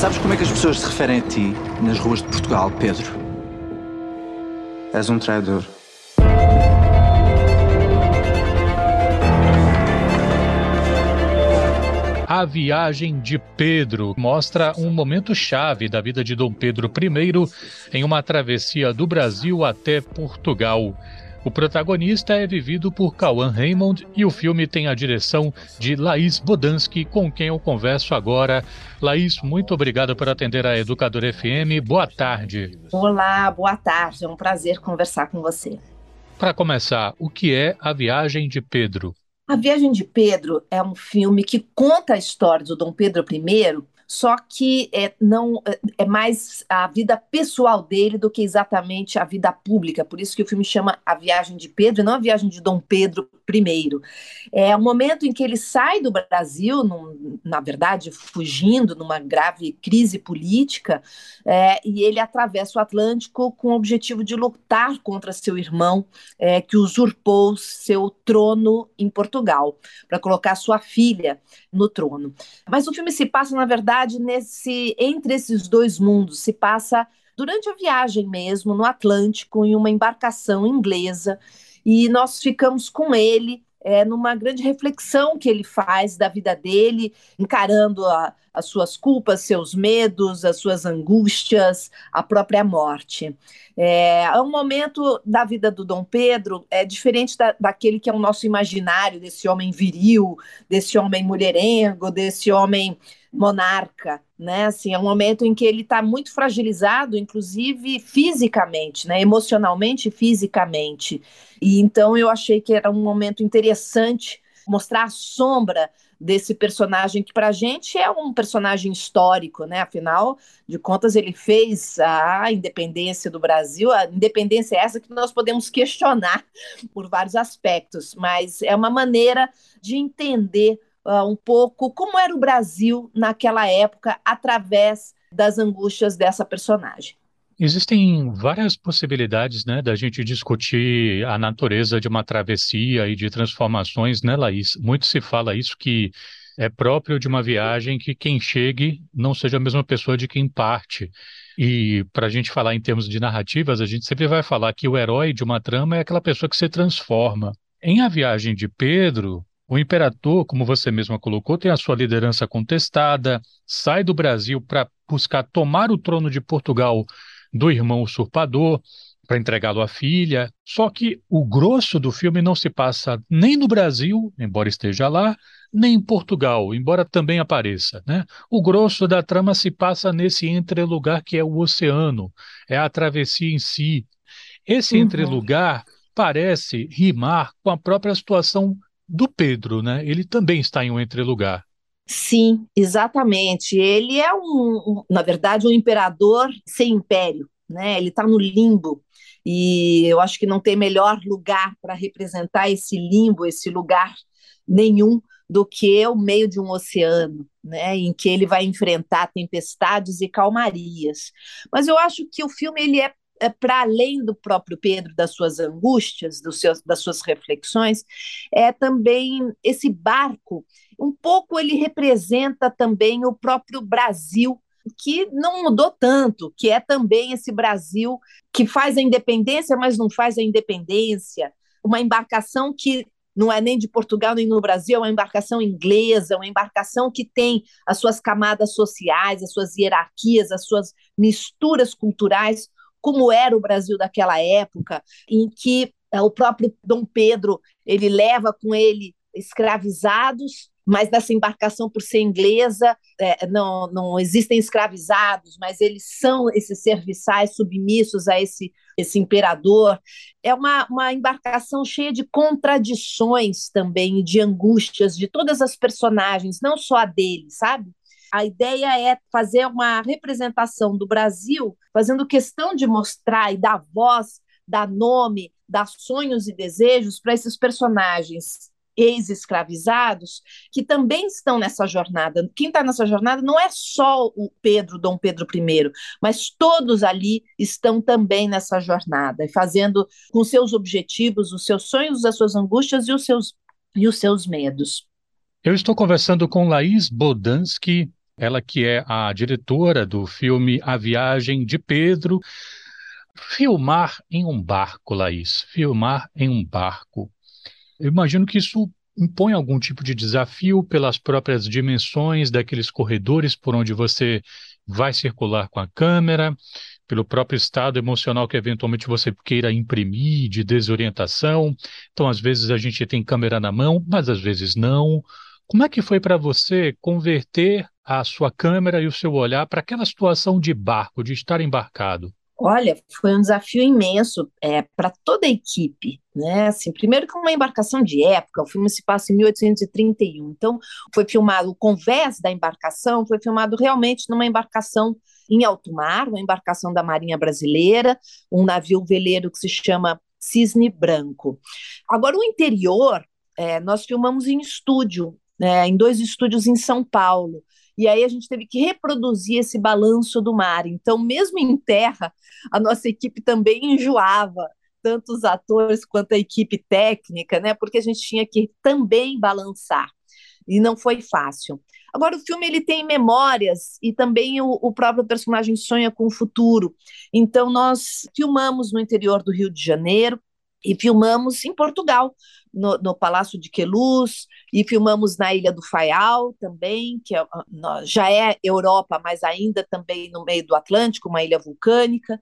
Sabes como é que as pessoas se referem a ti nas ruas de Portugal, Pedro? És um traidor. A Viagem de Pedro mostra um momento chave da vida de Dom Pedro I em uma travessia do Brasil até Portugal. O protagonista é vivido por Cauã Raymond e o filme tem a direção de Laís Bodansky, com quem eu converso agora. Laís, muito obrigado por atender a Educador FM. Boa tarde. Olá, boa tarde. É um prazer conversar com você. Para começar, o que é A Viagem de Pedro? A Viagem de Pedro é um filme que conta a história do Dom Pedro I, só que é, não, é, é mais a vida pessoal dele do que exatamente a vida pública. Por isso que o filme chama A Viagem de Pedro, e não a Viagem de Dom Pedro I. É o momento em que ele sai do Brasil, num, na verdade, fugindo numa grave crise política, é, e ele atravessa o Atlântico com o objetivo de lutar contra seu irmão, é, que usurpou seu trono em Portugal, para colocar sua filha no trono. Mas o filme se passa, na verdade, nesse entre esses dois mundos, se passa durante a viagem mesmo, no Atlântico, em uma embarcação inglesa, e nós ficamos com ele é, numa grande reflexão que ele faz da vida dele, encarando a, as suas culpas, seus medos, as suas angústias, a própria morte. É, é um momento da vida do Dom Pedro é diferente da, daquele que é o nosso imaginário, desse homem viril, desse homem mulherengo, desse homem monarca, né? Assim, é um momento em que ele está muito fragilizado, inclusive fisicamente, né? Emocionalmente e fisicamente. E então eu achei que era um momento interessante mostrar a sombra desse personagem que para a gente é um personagem histórico, né? Afinal de contas, ele fez a independência do Brasil, a independência é essa que nós podemos questionar por vários aspectos, mas é uma maneira de entender uh, um pouco como era o Brasil naquela época através das angústias dessa personagem. Existem várias possibilidades, né, da gente discutir a natureza de uma travessia e de transformações, né, Laís? Muito se fala isso que é próprio de uma viagem que quem chegue não seja a mesma pessoa de quem parte. E para a gente falar em termos de narrativas, a gente sempre vai falar que o herói de uma trama é aquela pessoa que se transforma. Em A Viagem de Pedro, o imperador, como você mesma colocou, tem a sua liderança contestada, sai do Brasil para buscar tomar o trono de Portugal do irmão usurpador, para entregá-lo à filha. Só que o grosso do filme não se passa nem no Brasil, embora esteja lá, nem em Portugal, embora também apareça. Né? O grosso da trama se passa nesse entrelugar que é o oceano, é a travessia em si. Esse uhum. entrelugar parece rimar com a própria situação do Pedro, né? Ele também está em um entrelugar. Sim, exatamente. Ele é um, um na verdade, um imperador sem império, né? Ele está no limbo. E eu acho que não tem melhor lugar para representar esse limbo, esse lugar nenhum, do que o meio de um oceano, né, em que ele vai enfrentar tempestades e calmarias. Mas eu acho que o filme ele é é, para além do próprio Pedro, das suas angústias, dos seus, das suas reflexões, é também esse barco, um pouco ele representa também o próprio Brasil, que não mudou tanto, que é também esse Brasil que faz a independência, mas não faz a independência, uma embarcação que não é nem de Portugal nem no Brasil, é uma embarcação inglesa, uma embarcação que tem as suas camadas sociais, as suas hierarquias, as suas misturas culturais, como era o Brasil daquela época, em que é, o próprio Dom Pedro ele leva com ele escravizados, mas nessa embarcação, por ser inglesa, é, não, não existem escravizados, mas eles são esses serviçais submissos a esse, esse imperador. É uma, uma embarcação cheia de contradições também, de angústias de todas as personagens, não só a dele, sabe? A ideia é fazer uma representação do Brasil, fazendo questão de mostrar e dar voz, dar nome, dar sonhos e desejos para esses personagens ex-escravizados que também estão nessa jornada. Quem está nessa jornada não é só o Pedro, Dom Pedro I, mas todos ali estão também nessa jornada, fazendo com seus objetivos, os seus sonhos, as suas angústias e os seus, e os seus medos. Eu estou conversando com Laís Bodansky, ela que é a diretora do filme A Viagem de Pedro. Filmar em um barco, Laís, filmar em um barco. Eu imagino que isso impõe algum tipo de desafio pelas próprias dimensões daqueles corredores por onde você vai circular com a câmera, pelo próprio estado emocional que eventualmente você queira imprimir, de desorientação. Então, às vezes a gente tem câmera na mão, mas às vezes não. Como é que foi para você converter a sua câmera e o seu olhar para aquela situação de barco, de estar embarcado? Olha, foi um desafio imenso é, para toda a equipe, né? Assim, primeiro que uma embarcação de época, o filme se passa em 1831, então foi filmado o convés da embarcação, foi filmado realmente numa embarcação em alto mar, uma embarcação da Marinha Brasileira, um navio veleiro que se chama Cisne Branco. Agora, o interior, é, nós filmamos em estúdio, né, em dois estúdios em São Paulo. E aí a gente teve que reproduzir esse balanço do mar. Então, mesmo em terra, a nossa equipe também enjoava, tanto os atores quanto a equipe técnica, né? Porque a gente tinha que também balançar. E não foi fácil. Agora, o filme ele tem memórias e também o, o, próprio personagem sonha com o futuro. Então, nós filmamos no interior do Rio de Janeiro e filmamos em Portugal, no, no Palácio de Queluz, e filmamos na Ilha do Faial também, que é, já é Europa, mas ainda também no meio do Atlântico, uma ilha vulcânica.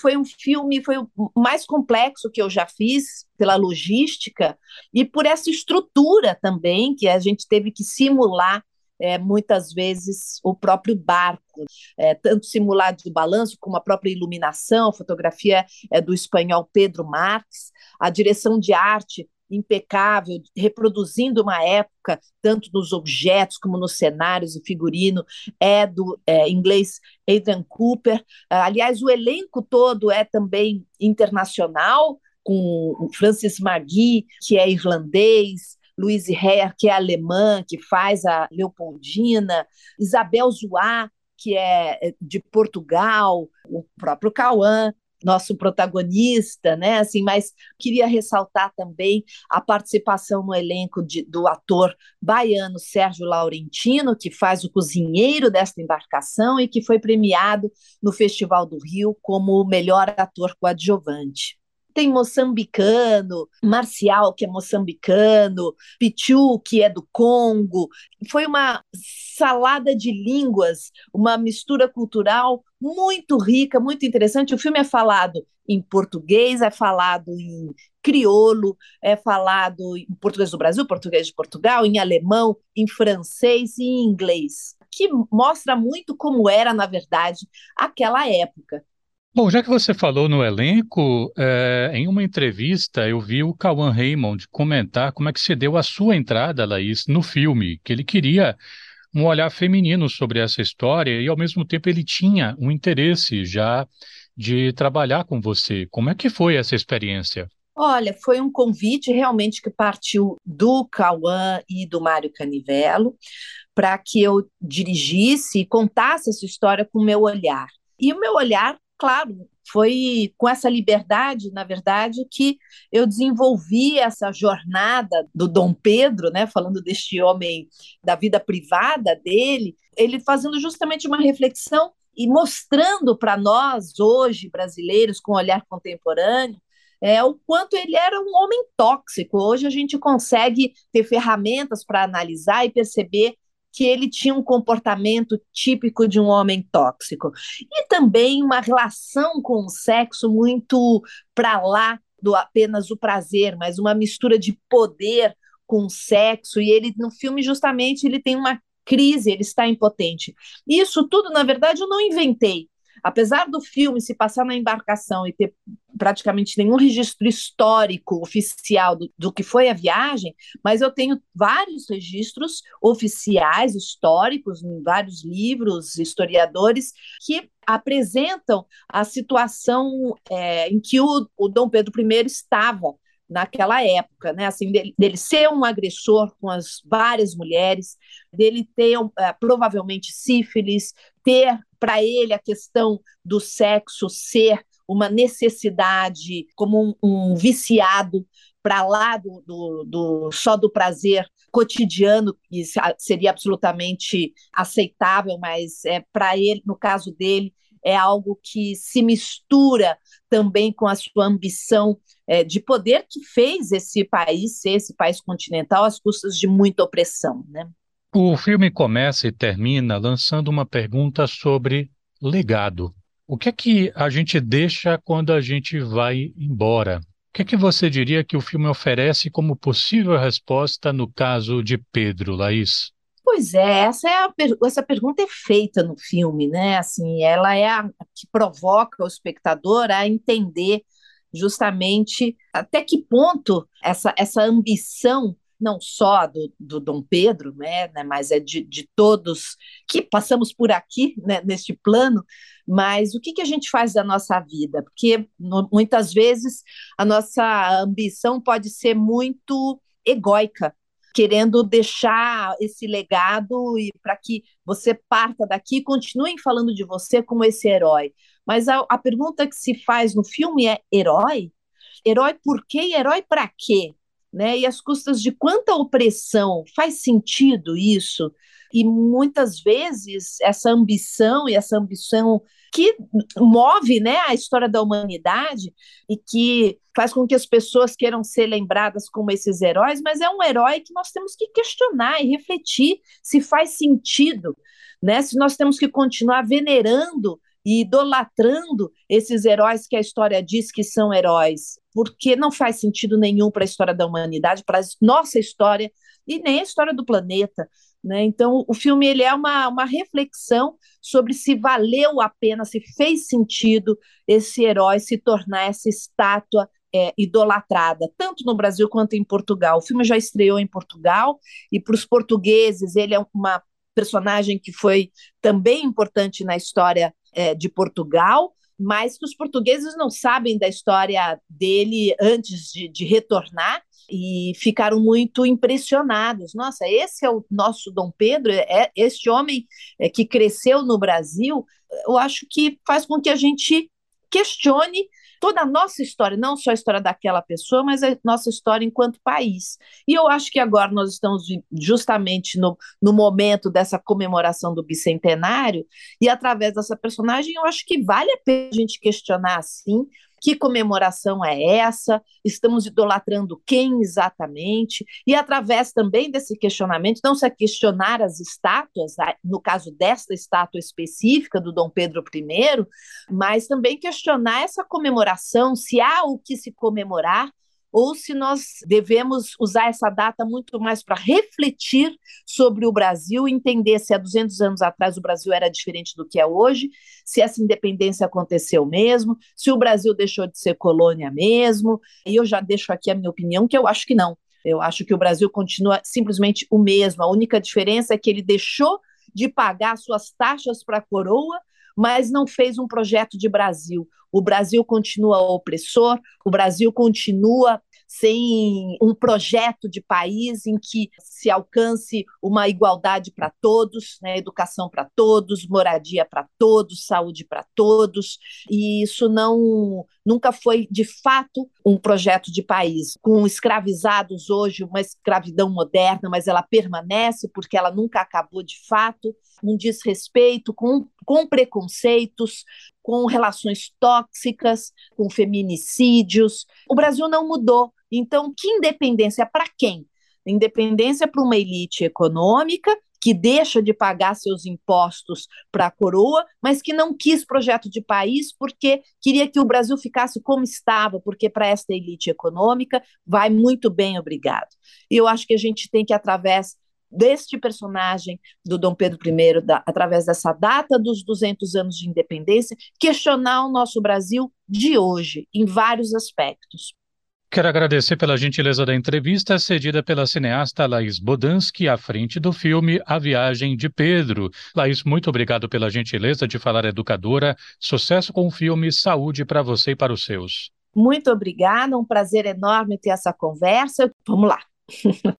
Foi um filme, foi o mais complexo que eu já fiz, pela logística e por essa estrutura também, que a gente teve que simular é, muitas vezes o próprio barco, é, tanto simulado de balanço como a própria iluminação, a fotografia é do espanhol Pedro Marques, a direção de arte impecável, reproduzindo uma época, tanto nos objetos como nos cenários e figurino, é do é, inglês Adrian Cooper. Aliás, o elenco todo é também internacional, com Francis Magui, que é irlandês, Louise Herr, que é alemã, que faz a Leopoldina, Isabel Zoá, que é, é de Portugal, o próprio Cauã, nosso protagonista, né? Assim, mas queria ressaltar também a participação no elenco de, do ator baiano Sérgio Laurentino, que faz o cozinheiro desta embarcação e que foi premiado no Festival do Rio como o melhor ator coadjuvante tem moçambicano, Marcial, que é moçambicano, Pichu, que é do Congo. Foi uma salada de línguas, uma mistura cultural muito rica, muito interessante. O filme é falado em português, é falado em crioulo, é falado em português do Brasil, português de Portugal, em alemão, em francês e em inglês, que mostra muito como era, na verdade, aquela época. Bom, já que você falou no elenco, é, em uma entrevista eu vi o Cauã Raymond comentar como é que se deu a sua entrada, Laís, no filme, que ele queria um olhar feminino sobre essa história e, ao mesmo tempo, ele tinha um interesse já de trabalhar com você. Como é que foi essa experiência? Olha, foi um convite realmente que partiu do Cauã e do Mário Canivelo para que eu dirigisse e contasse essa história com o meu olhar. E o meu olhar claro, foi com essa liberdade, na verdade, que eu desenvolvi essa jornada do Dom Pedro, né, falando deste homem da vida privada dele, ele fazendo justamente uma reflexão e mostrando para nós hoje brasileiros com olhar contemporâneo é o quanto ele era um homem tóxico. Hoje a gente consegue ter ferramentas para analisar e perceber que ele tinha um comportamento típico de um homem tóxico. E também uma relação com o sexo muito para lá do apenas o prazer, mas uma mistura de poder com sexo. E ele, no filme, justamente, ele tem uma crise, ele está impotente. Isso tudo, na verdade, eu não inventei. Apesar do filme se passar na embarcação e ter praticamente nenhum registro histórico oficial do, do, que foi a viagem, mas eu tenho vários registros oficiais, históricos, em vários livros, historiadores, que apresentam a situação é, em que o, o Dom Pedro I estava naquela época, né? Assim, dele, dele, ser um agressor com as várias mulheres, dele ter uh, provavelmente sífilis, ter para ele a questão do sexo ser uma necessidade, como um, um viciado para lá do, do, do, só do prazer cotidiano, que seria absolutamente aceitável, mas é para ele, no caso dele, é algo que se mistura também com a sua ambição é, de poder que fez esse país ser esse país continental às custas de muita opressão, né? O filme começa e termina lançando uma pergunta sobre legado. O que é que a gente deixa quando a gente vai embora? O que é que você diria que o filme oferece como possível resposta no caso de Pedro, Laís? Pois é, essa, é a, essa pergunta é feita no filme, né? Assim, ela é a que provoca o espectador a entender justamente até que ponto essa, essa ambição não só do, do Dom Pedro, né, né, mas é de, de todos que passamos por aqui, né, neste plano, mas o que, que a gente faz da nossa vida? Porque no, muitas vezes a nossa ambição pode ser muito egóica, querendo deixar esse legado e para que você parta daqui e continuem falando de você como esse herói. Mas a, a pergunta que se faz no filme é: herói? Herói por quê e herói para quê? Né? E as custas de quanta opressão faz sentido isso? E muitas vezes essa ambição e essa ambição que move né, a história da humanidade e que faz com que as pessoas queiram ser lembradas como esses heróis, mas é um herói que nós temos que questionar e refletir se faz sentido, né? Se nós temos que continuar venerando e idolatrando esses heróis que a história diz que são heróis, porque não faz sentido nenhum para a história da humanidade, para a nossa história e nem a história do planeta. Né? Então, o filme ele é uma, uma reflexão sobre se valeu a pena, se fez sentido esse herói se tornar essa estátua é, idolatrada, tanto no Brasil quanto em Portugal. O filme já estreou em Portugal, e para os portugueses ele é uma personagem que foi também importante na história é, de Portugal, mas que os portugueses não sabem da história dele antes de, de, retornar e ficaram muito impressionados. Nossa, esse é o nosso Dom Pedro, é este homem é, que cresceu no Brasil. Eu acho que faz com que a gente questione toda a nossa história, não só a história daquela pessoa, mas a nossa história enquanto país. E eu acho que agora nós estamos justamente no, no momento dessa comemoração do bicentenário, e através dessa personagem, eu acho que vale a pena a gente questionar assim que comemoração é essa? Estamos idolatrando quem exatamente? E através também desse questionamento, não se questionar as estátuas, no caso desta estátua específica do Dom Pedro I, mas também questionar essa comemoração, se há o que se comemorar, ou se nós devemos usar essa data muito mais para refletir sobre o Brasil, entender se há 200 anos atrás o Brasil era diferente do que é hoje, se essa independência aconteceu mesmo, se o Brasil deixou de ser colônia mesmo. E eu já deixo aqui a minha opinião, que eu acho que não. Eu acho que o Brasil continua simplesmente o mesmo. A única diferença é que ele deixou de pagar suas taxas para a coroa mas não fez um projeto de Brasil. O Brasil continua opressor, o Brasil continua sem um projeto de país em que se alcance uma igualdade para todos, né, educação para todos, moradia para todos, saúde para todos, e isso não nunca foi de fato um projeto de país. Com escravizados hoje, uma escravidão moderna, mas ela permanece porque ela nunca acabou de fato, um desrespeito com, com preconceitos, com relações tóxicas, com feminicídios. O Brasil não mudou. Então, que independência para quem? Independência para uma elite econômica que deixa de pagar seus impostos para a coroa, mas que não quis projeto de país porque queria que o Brasil ficasse como estava, porque para esta elite econômica vai muito bem, obrigado. E eu acho que a gente tem que, através deste personagem do Dom Pedro I, da, através dessa data dos 200 anos de independência, questionar o nosso Brasil de hoje, em vários aspectos. Quero agradecer pela gentileza da entrevista cedida pela cineasta Laís Bodansky à frente do filme A Viagem de Pedro. Laís, muito obrigado pela gentileza de falar educadora. Sucesso com o filme, saúde para você e para os seus. Muito obrigada, um prazer enorme ter essa conversa. Vamos lá.